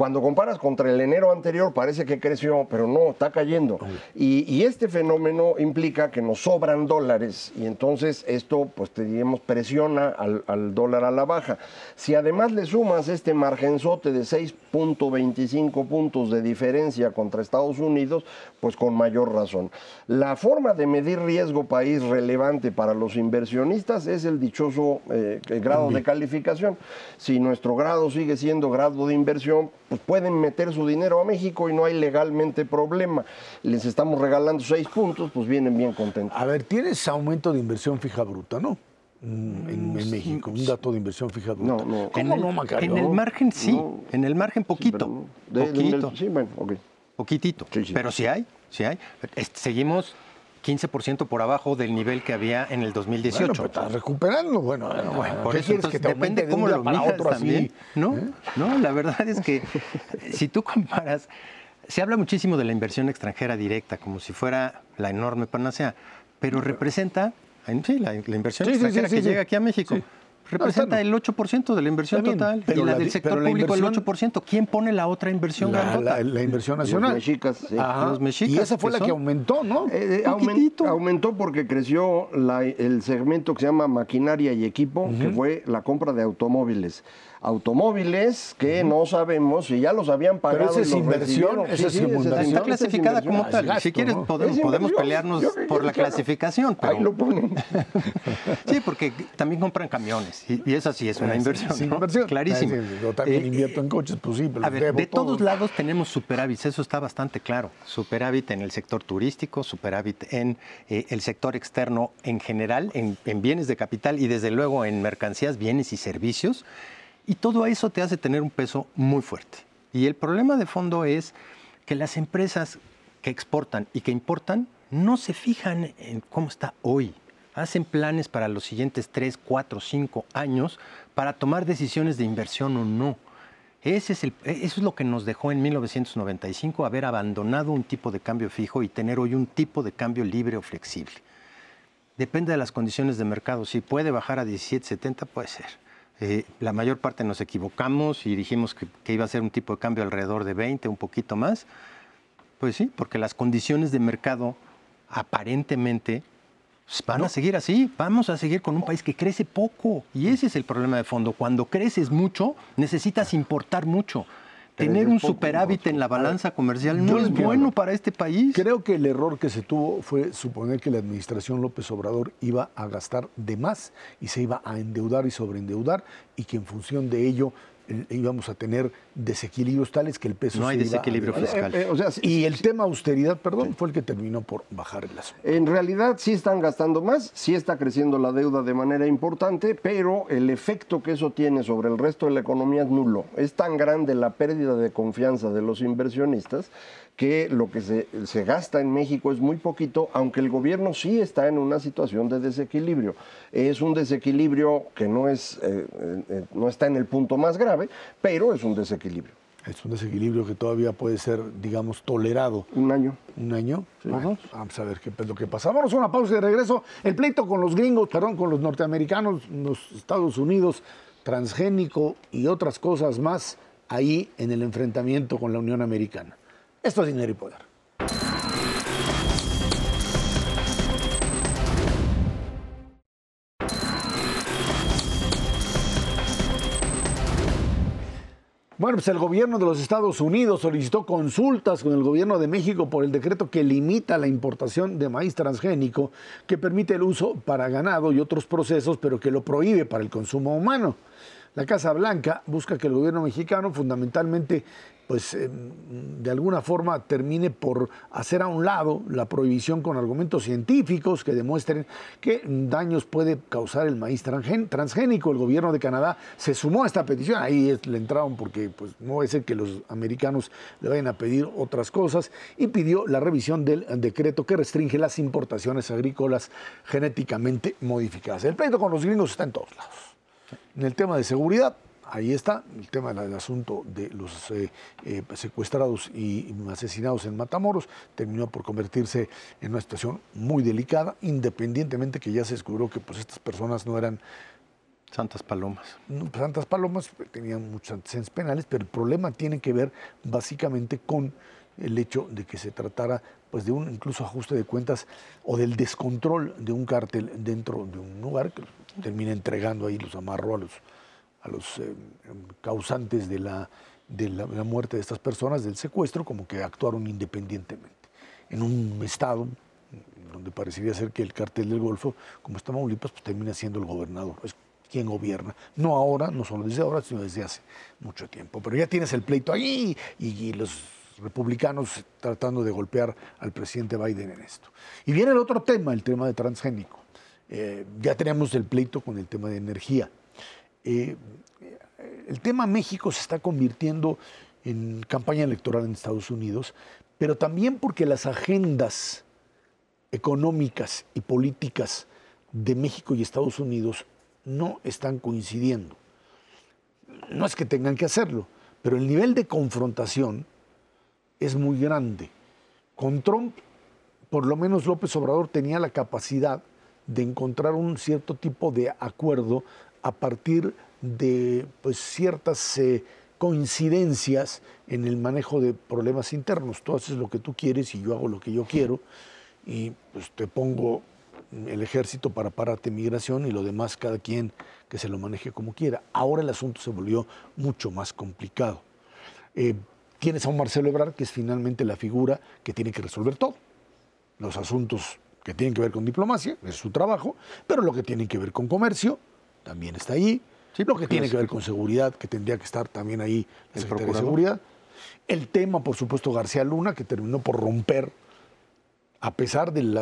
Cuando comparas contra el enero anterior parece que creció, pero no, está cayendo. Y, y este fenómeno implica que nos sobran dólares y entonces esto, pues te diríamos, presiona al, al dólar a la baja. Si además le sumas este margenzote de 6.25 puntos de diferencia contra Estados Unidos, pues con mayor razón. La forma de medir riesgo país relevante para los inversionistas es el dichoso eh, grado de calificación. Si nuestro grado sigue siendo grado de inversión, pues pueden meter su dinero a México y no hay legalmente problema. Les estamos regalando seis puntos, pues vienen bien contentos. A ver, tienes aumento de inversión fija bruta, ¿no? Mm, En, en México, un dato de inversión fija bruta. No, no. ¿Cómo en, el, no, Macario? en el margen sí, No. en el margen poquito, Pero no. De- de- poquito, sí, bueno, ok. poquitito, Sí, sí. pero sí hay, sí hay. Seguimos 15% por abajo del nivel que había en el 2018. Bueno, pero estás recuperando. Bueno, bueno, Bueno, por ¿qué eso entonces, que te depende de cómo lo para otro también. así? No, ¿Eh? no, la verdad es que si tú comparas, se habla muchísimo de la inversión extranjera directa como si fuera la enorme panacea, pero representa, en- sí, la, la inversión Sí, extranjera sí, que llega aquí a México. Sí. Representa No, el 8% de la inversión bien, total pero y la, la del sector público el 8%. ¿Quién pone la otra inversión La, la- la inversión nacional. mexicas, sí. Ajá. Los mexicas, y esa fue que la que aumentó, ¿no? Eh, eh, aumentó porque creció la- el segmento que se llama maquinaria y equipo, que fue la compra de automóviles. Automóviles que no sabemos si ya los habían pagado. esa es inversión, esa es inversión. Está clasificada como tal. gasto, si quieres, ¿no? podemos, pelearnos Yo- yo- por la claro. clasificación. Pero... Ahí lo ponen. Sí, porque también compran camiones y, y esa sí es una inversión. ¿no? inversión. Clarísimo. Yo también Eh, invierto en coches, pues sí, pero A ver, de todo. todos lados tenemos superávit, eso está bastante claro. Superávit en el sector turístico, superávit en eh, el sector externo en general, en, en bienes de capital y desde luego en mercancías, bienes y servicios. Y todo eso te hace tener un peso muy fuerte. Y el problema de fondo es que las empresas que exportan y que importan no se fijan en cómo está hoy. Hacen planes para los siguientes 3, 4, 5 años para tomar decisiones de inversión o no. Eso es lo que nos dejó en 1995 haber abandonado un tipo de cambio fijo y tener hoy un tipo de cambio libre o flexible. Depende de las condiciones de mercado. Si puede bajar a 17.70, puede ser. Eh, la mayor parte nos equivocamos y dijimos que, que iba a ser un tipo de cambio alrededor de 20, un poquito más. Pues sí, porque las condiciones de mercado aparentemente pues, van a seguir así. Vamos a seguir con un país que crece poco. Y ese es el problema de fondo. Cuando creces mucho, necesitas importar mucho. Tener un superávit en la balanza comercial no es bueno para este país. Creo que el error que se tuvo fue suponer que la administración López Obrador iba a gastar de más y se iba a endeudar y sobreendeudar y que en función de ello íbamos a tener desequilibrios tales que el peso no hay desequilibrio fiscal. Eh, eh, y el tema austeridad, perdón, fue el que terminó por bajar el asunto. En realidad sí están gastando más, sí está creciendo la deuda de manera importante, pero el efecto que eso tiene sobre el resto de la economía es nulo. Es tan grande la pérdida de confianza de los inversionistas que lo que se, gasta en México es muy poquito, aunque el gobierno sí está en una situación de desequilibrio. Es un desequilibrio que no, es, eh, eh, no está en el punto más grave, pero es un desequilibrio. Es un desequilibrio que todavía puede ser, digamos, tolerado. Un año. Un año. vamos a ver qué es lo que pasa. Vamos a una pausa y de regreso. El pleito con los gringos, perdón, con los norteamericanos, los Estados Unidos, transgénico y otras cosas más ahí en el enfrentamiento con la Unión Americana. Esto es dinero y poder. Bueno, pues el gobierno de los Estados Unidos solicitó consultas con el gobierno de México por el decreto que limita la importación de maíz transgénico, que permite el uso para ganado y otros procesos, pero que lo prohíbe para el consumo humano. La Casa Blanca busca que el gobierno mexicano fundamentalmente pues em, de alguna forma termine por hacer a un lado la prohibición con argumentos científicos que demuestren qué daños puede causar el maíz transgénico. El gobierno de Canadá se sumó a esta petición, ahí le entraron porque pues, no a ser que los americanos le vayan a pedir otras cosas y pidió la revisión del decreto que restringe las importaciones agrícolas genéticamente modificadas. El pleito con los gringos está en todos lados. En el tema de seguridad, ahí está el tema del asunto de los eh, eh, secuestrados y asesinados en Matamoros. Terminó por convertirse en una situación muy delicada, independientemente que ya se descubrió que pues, estas personas no eran Santas Palomas. Santas Palomas tenían muchos antecedentes penales, pero el problema tiene que ver básicamente con el hecho de que se tratara pues de un incluso ajuste de cuentas o del descontrol de un cártel dentro de un lugar que termina entregando ahí, los amarró a los, a los eh, causantes de la, de la, muerte de estas personas, del secuestro, como que actuaron independientemente. En un estado donde parecería ser que el cártel del Golfo, como está Tamaulipas, pues termina siendo el gobernador, es quien gobierna. No ahora, no solo desde ahora, sino desde hace mucho tiempo. Pero ya tienes el pleito ahí y, los republicanos tratando de golpear al presidente Biden en esto. Y viene el otro tema, el tema de transgénico. Eh, ya tenemos el pleito con el tema de energía. Eh, el tema México se está convirtiendo en campaña electoral en Estados Unidos, pero también porque las agendas económicas y políticas de México y Estados Unidos no están coincidiendo. No es que tengan que hacerlo, pero el nivel de confrontación es muy grande. Con Trump, por lo menos López Obrador tenía la capacidad de encontrar un cierto tipo de acuerdo a partir de pues, ciertas eh, coincidencias en el manejo de problemas internos. Tú haces lo que tú quieres y yo hago lo que yo quiero y pues te pongo el ejército para pararte migración y lo demás cada quien que se lo maneje como quiera. Ahora el asunto se volvió mucho más complicado. Eh, tienes a un Marcelo Ebrard que es finalmente la figura que tiene que resolver todo. Los asuntos que tienen que ver con diplomacia, es su trabajo, pero lo que tiene que ver con comercio, también está ahí. lo que tiene que ver con seguridad, que tendría que estar también ahí la Secretaría de Seguridad. El tema, por supuesto, García Luna, que terminó por romper, a pesar del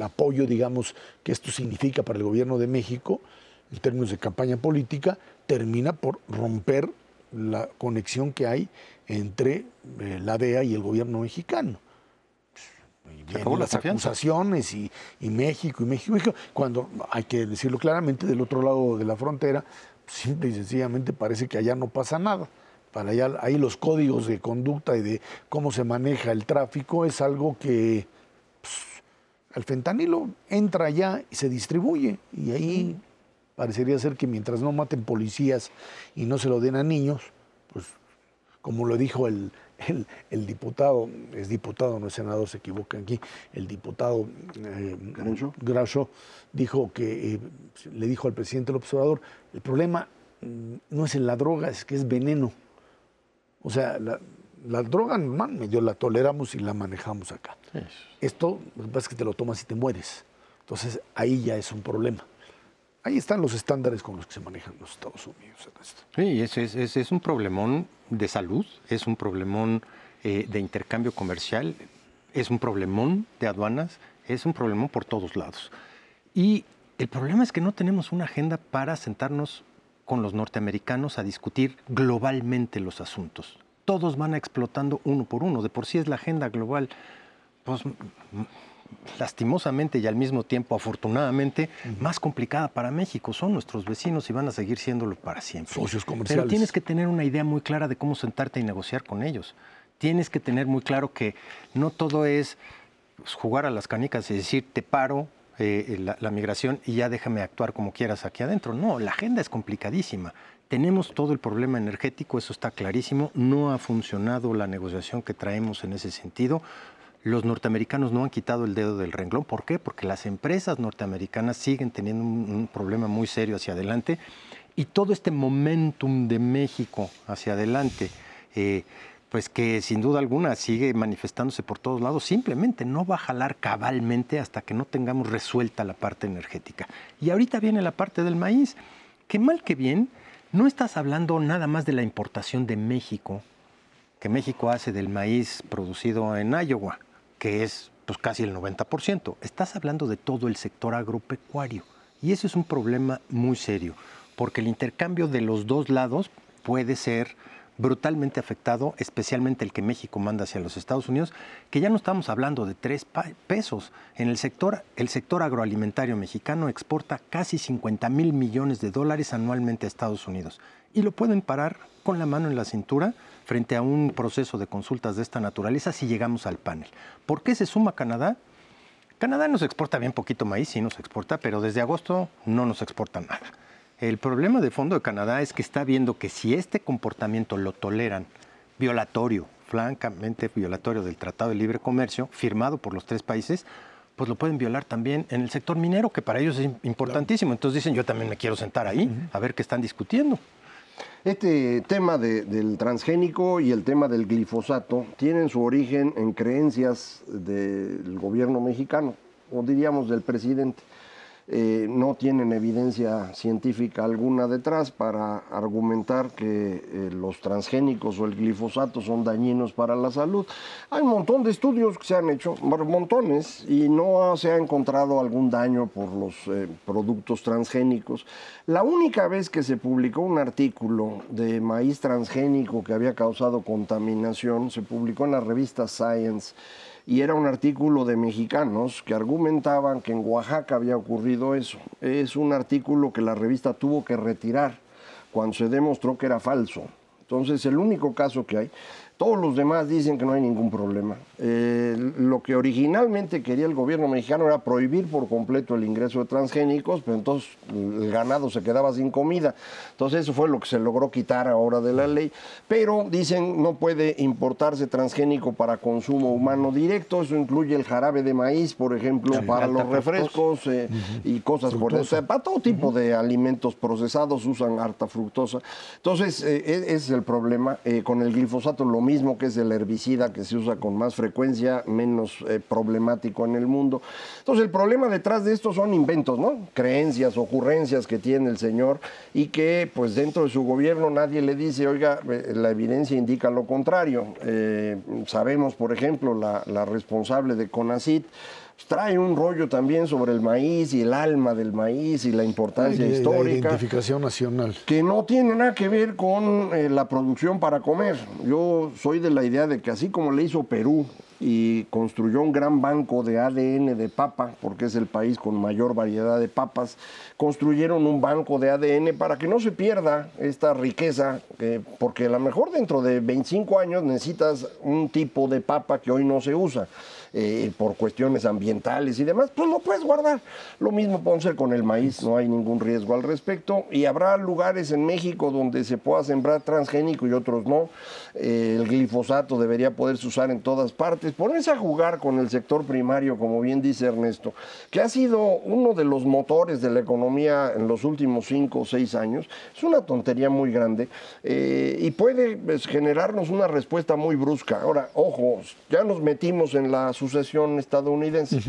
apoyo, digamos, que esto significa para el gobierno de México, en términos de campaña política, termina por romper la conexión que hay entre eh, la DEA y el gobierno mexicano las acusaciones y, México y México, México, cuando hay que decirlo claramente, del otro lado de la frontera, simple y sencillamente parece que allá no pasa nada. Para allá, ahí los códigos de conducta y de cómo se maneja el tráfico es algo que pues, el fentanilo entra allá y se distribuye. Y ahí parecería ser que mientras no maten policías y no se lo den a niños, pues como lo dijo el, el, diputado, es diputado, no es senador, se equivoca aquí, el diputado eh, Gracho dijo que eh, le dijo al presidente del observador, el problema mm, no es en la droga, es que es veneno. O sea, la, la droga man, medio la toleramos y la manejamos acá. Esto, lo que pasa es que te lo tomas y te mueres. Entonces, ahí ya es un problema. Ahí están los estándares con los que se manejan los Estados Unidos. Sí, es un problemón de salud, es un problemón eh, de intercambio comercial, es un problemón de aduanas, es un problemón por todos lados. Y el problema es que no tenemos una agenda para sentarnos con los norteamericanos a discutir globalmente los asuntos. Todos van explotando uno por uno. De por sí es la agenda global, pues lastimosamente y al mismo tiempo afortunadamente más complicada para México. Son nuestros vecinos y van a seguir siéndolo para siempre. Socios comerciales. Pero tienes que tener una idea muy clara de cómo sentarte y negociar con ellos. Tienes que tener muy claro que no todo es pues, jugar a las canicas y decir te paro, eh, la, la, migración y ya déjame actuar como quieras aquí adentro. No, la agenda es complicadísima. Tenemos todo el problema energético, eso está clarísimo. No ha funcionado la negociación que traemos en ese sentido. Los norteamericanos no han quitado el dedo del renglón. ¿Por qué? Porque las empresas norteamericanas siguen teniendo un, problema muy serio hacia adelante y todo este momentum de México hacia adelante. Eh, pues que sin duda alguna sigue manifestándose por todos lados, simplemente no va a jalar cabalmente hasta que no tengamos resuelta la parte energética. Y ahorita viene la parte del maíz, que mal que bien, no estás hablando nada más de la importación de México, que México hace del maíz producido en Iowa, que es pues casi el 90%. Estás hablando de todo el sector agropecuario. Y eso es un problema muy serio, porque el intercambio de los dos lados puede ser brutalmente afectado, especialmente el que México manda hacia los Estados Unidos, que ya no estamos hablando de tres pesos. En el sector, el sector agroalimentario mexicano exporta casi 50 mil millones de dólares anualmente a Estados Unidos. Y lo pueden parar con la mano en la cintura frente a un proceso de consultas de esta naturaleza si llegamos al panel. ¿Por qué se suma Canadá? Canadá nos exporta bien poquito maíz, sí nos exporta, pero desde agosto no nos exporta nada. El problema de fondo de Canadá es que está viendo que si este comportamiento lo toleran violatorio, francamente violatorio del Tratado de Libre Comercio, firmado por los tres países, pues lo pueden violar también en el sector minero, que para ellos es importantísimo. Entonces dicen, yo también me quiero sentar ahí, a ver qué están discutiendo. Este tema de, del transgénico y el tema del glifosato tienen su origen en creencias del gobierno mexicano, o diríamos del presidente. Eh, no tienen evidencia científica alguna detrás para argumentar que eh, los transgénicos o el glifosato son dañinos para la salud. Hay un montón de estudios que se han hecho, montones, y no se ha encontrado algún daño por los eh, productos transgénicos. La única vez que se publicó un artículo de maíz transgénico que había causado contaminación, se publicó en la revista Science y era un artículo de mexicanos que argumentaban que en Oaxaca había ocurrido eso. Es un artículo que la revista tuvo que retirar cuando se demostró que era falso. Entonces, el único caso que hay todos los demás dicen que no hay ningún problema. Eh, lo que originalmente quería el gobierno mexicano era prohibir por completo el ingreso de transgénicos, pero entonces el ganado se quedaba sin comida. Entonces eso fue lo que se logró quitar ahora de la ley. Pero dicen no puede importarse transgénico para consumo humano directo. Eso incluye el jarabe de maíz, por ejemplo, para los refrescos eh, y cosas por eso. O sea, para todo tipo de alimentos procesados usan harta fructosa. Entonces eh, ese es el problema. con el glifosato lo mismo que es el herbicida que se usa con más frecuencia, menos eh, problemático en el mundo. Entonces el problema detrás de esto son inventos, ¿no? Creencias, ocurrencias que tiene el señor y que pues dentro de su gobierno nadie le dice, oiga, eh, la evidencia indica lo contrario. Eh, sabemos, por ejemplo, la, la responsable de CONACIT, trae un rollo también sobre el maíz y el alma del maíz y la importancia Y histórica. La identificación nacional. Que no tiene nada que ver con eh, la producción para comer. Yo soy de la idea de que así como le hizo Perú y construyó un gran banco de ADN de papa, porque es el país con mayor variedad de papas, construyeron un banco de ADN para que no se pierda esta riqueza, eh, porque a lo mejor dentro de 25 años necesitas un tipo de papa que hoy no se usa. Eh, por cuestiones ambientales y demás, pues lo puedes guardar. Lo mismo puede ser con el maíz, no hay ningún riesgo al respecto. Y habrá lugares en México donde se pueda sembrar transgénico y otros no. Eh, el glifosato debería poderse usar en todas partes ponerse a jugar con el sector primario, como bien dice Ernesto, que ha sido uno de los motores de la economía en los últimos cinco o seis años, es una tontería muy grande eh, y puede pues, generarnos una respuesta muy brusca. Ahora, ojo, ya nos metimos en la sucesión estadounidense.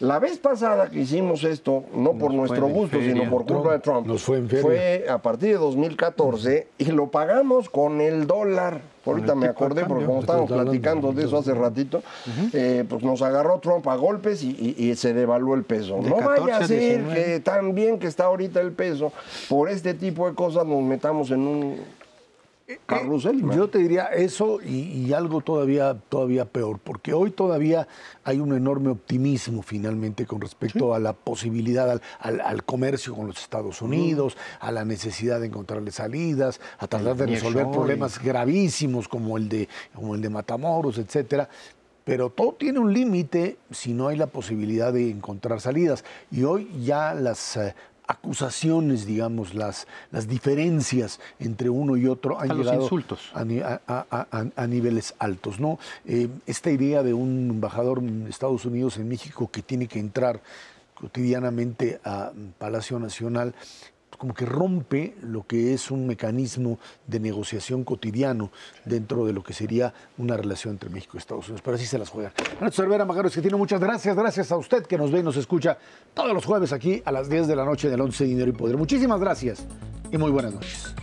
La vez pasada que hicimos esto, no por nuestro gusto, sino por culpa de Trump, nos fue, en feria. fue a partir de 2014 y lo pagamos con el dólar. Ahorita me acordé, porque como estábamos platicando de eso hace ratito, eh, pues nos agarró Trump a golpes y, se devaluó el peso. no vaya a ser que tan bien que está ahorita el peso, por este tipo de cosas nos metamos en un eh, yo te diría eso y, algo todavía, todavía peor, porque hoy todavía hay un enorme optimismo finalmente con respecto a la posibilidad al, comercio con los Estados Unidos, a la necesidad de encontrarle salidas, a tratar de resolver problemas gravísimos como el de, como el de Matamoros, etcétera. Pero todo tiene un límite si no hay la posibilidad de encontrar salidas. Y hoy ya las eh, acusaciones, digamos, las, las diferencias entre uno y otro han llegado A, niveles altos. ¿no? Eh, esta idea de un embajador de Estados Unidos en México que tiene que entrar cotidianamente a Palacio Nacional como que rompe lo que es un mecanismo de negociación cotidiano dentro de lo que sería una relación entre México y Estados Unidos. Pero así se las juegan. Cervera Magaros, que tiene muchas gracias. Gracias a usted que nos ve y nos escucha todos los jueves aquí a las 10 de la noche del 11 Dinero y Poder. Muchísimas gracias y muy buenas noches.